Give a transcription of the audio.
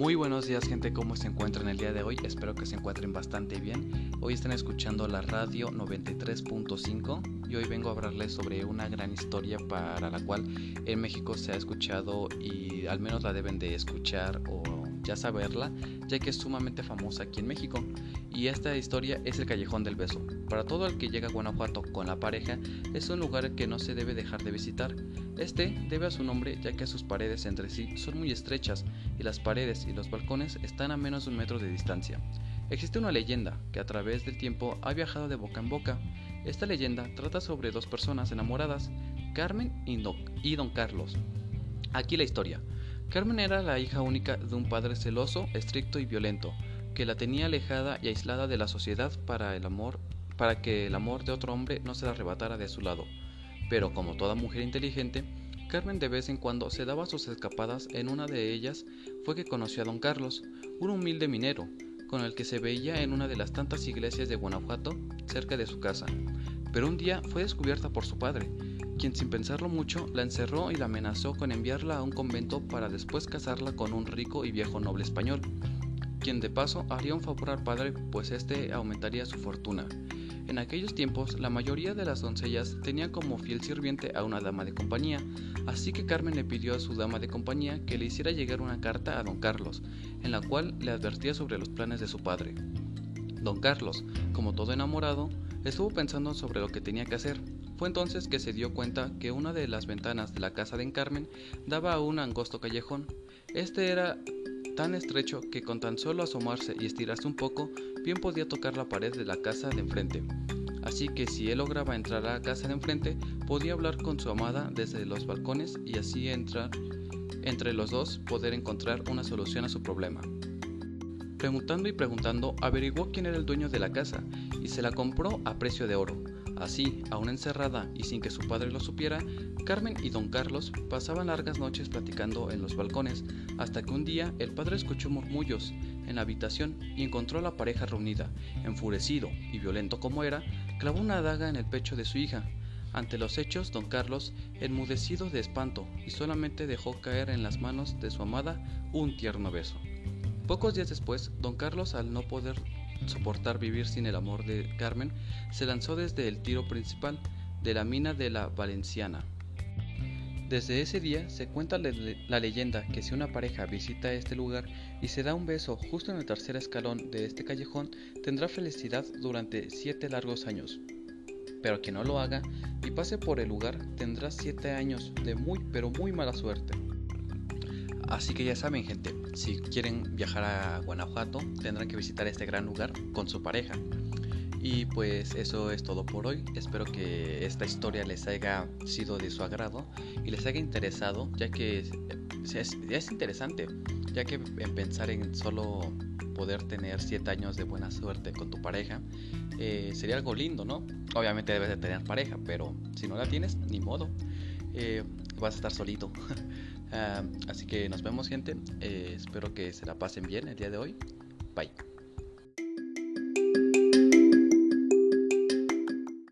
Muy buenos días gente, ¿cómo se encuentran el día de hoy? Espero que se encuentren bastante bien. Hoy están escuchando la radio 93.5 y hoy vengo a hablarles sobre una gran historia para la cual en México se ha escuchado y al menos la deben de escuchar o ya saberla, ya que es sumamente famosa aquí en México. Y esta historia es el Callejón del Beso. Para todo el que llega a Guanajuato con la pareja, es un lugar que no se debe dejar de visitar. Este debe a su nombre ya que sus paredes entre sí son muy estrechas y las paredes y los balcones están a menos de un metro de distancia. Existe una leyenda que a través del tiempo ha viajado de boca en boca. Esta leyenda trata sobre dos personas enamoradas, Carmen y Don Carlos. Aquí la historia. Carmen era la hija única de un padre celoso, estricto y violento, que la tenía alejada y aislada de la sociedad para el amor, para que el amor de otro hombre no se la arrebatara de su lado. Pero como toda mujer inteligente, Carmen de vez en cuando se daba sus escapadas. En una de ellas fue que conoció a don Carlos, un humilde minero, con el que se veía en una de las tantas iglesias de Guanajuato cerca de su casa. Pero un día fue descubierta por su padre, quien sin pensarlo mucho la encerró y la amenazó con enviarla a un convento para después casarla con un rico y viejo noble español, quien de paso haría un favor al padre pues éste aumentaría su fortuna. En aquellos tiempos la mayoría de las doncellas tenían como fiel sirviente a una dama de compañía, así que Carmen le pidió a su dama de compañía que le hiciera llegar una carta a don Carlos, en la cual le advertía sobre los planes de su padre. Don Carlos, como todo enamorado, estuvo pensando sobre lo que tenía que hacer, fue entonces que se dio cuenta que una de las ventanas de la casa de Carmen daba a un angosto callejón. Este era tan estrecho que con tan solo asomarse y estirarse un poco, bien podía tocar la pared de la casa de enfrente. Así que si él lograba entrar a la casa de enfrente, podía hablar con su amada desde los balcones y así entrar entre los dos poder encontrar una solución a su problema. Preguntando y preguntando, averiguó quién era el dueño de la casa y se la compró a precio de oro. Así, aún encerrada y sin que su padre lo supiera, Carmen y don Carlos pasaban largas noches platicando en los balcones, hasta que un día el padre escuchó murmullos en la habitación y encontró a la pareja reunida. Enfurecido y violento como era, clavó una daga en el pecho de su hija. Ante los hechos, don Carlos, enmudecido de espanto, y solamente dejó caer en las manos de su amada un tierno beso. Pocos días después, don Carlos, al no poder soportar vivir sin el amor de Carmen, se lanzó desde el tiro principal de la mina de la Valenciana. Desde ese día se cuenta la leyenda que si una pareja visita este lugar y se da un beso justo en el tercer escalón de este callejón, tendrá felicidad durante siete largos años. Pero quien no lo haga y pase por el lugar tendrá siete años de muy pero muy mala suerte. Así que ya saben gente, si quieren viajar a Guanajuato tendrán que visitar este gran lugar con su pareja. Y pues eso es todo por hoy. Espero que esta historia les haya sido de su agrado y les haya interesado, ya que es, interesante, ya que en pensar en solo poder tener 7 años de buena suerte con tu pareja eh, sería algo lindo, ¿no? Obviamente debes de tener pareja, pero si no la tienes, ni modo. Eh, vas a estar solito. así que nos vemos gente. Eh, espero que se la pasen bien el día de hoy. Bye.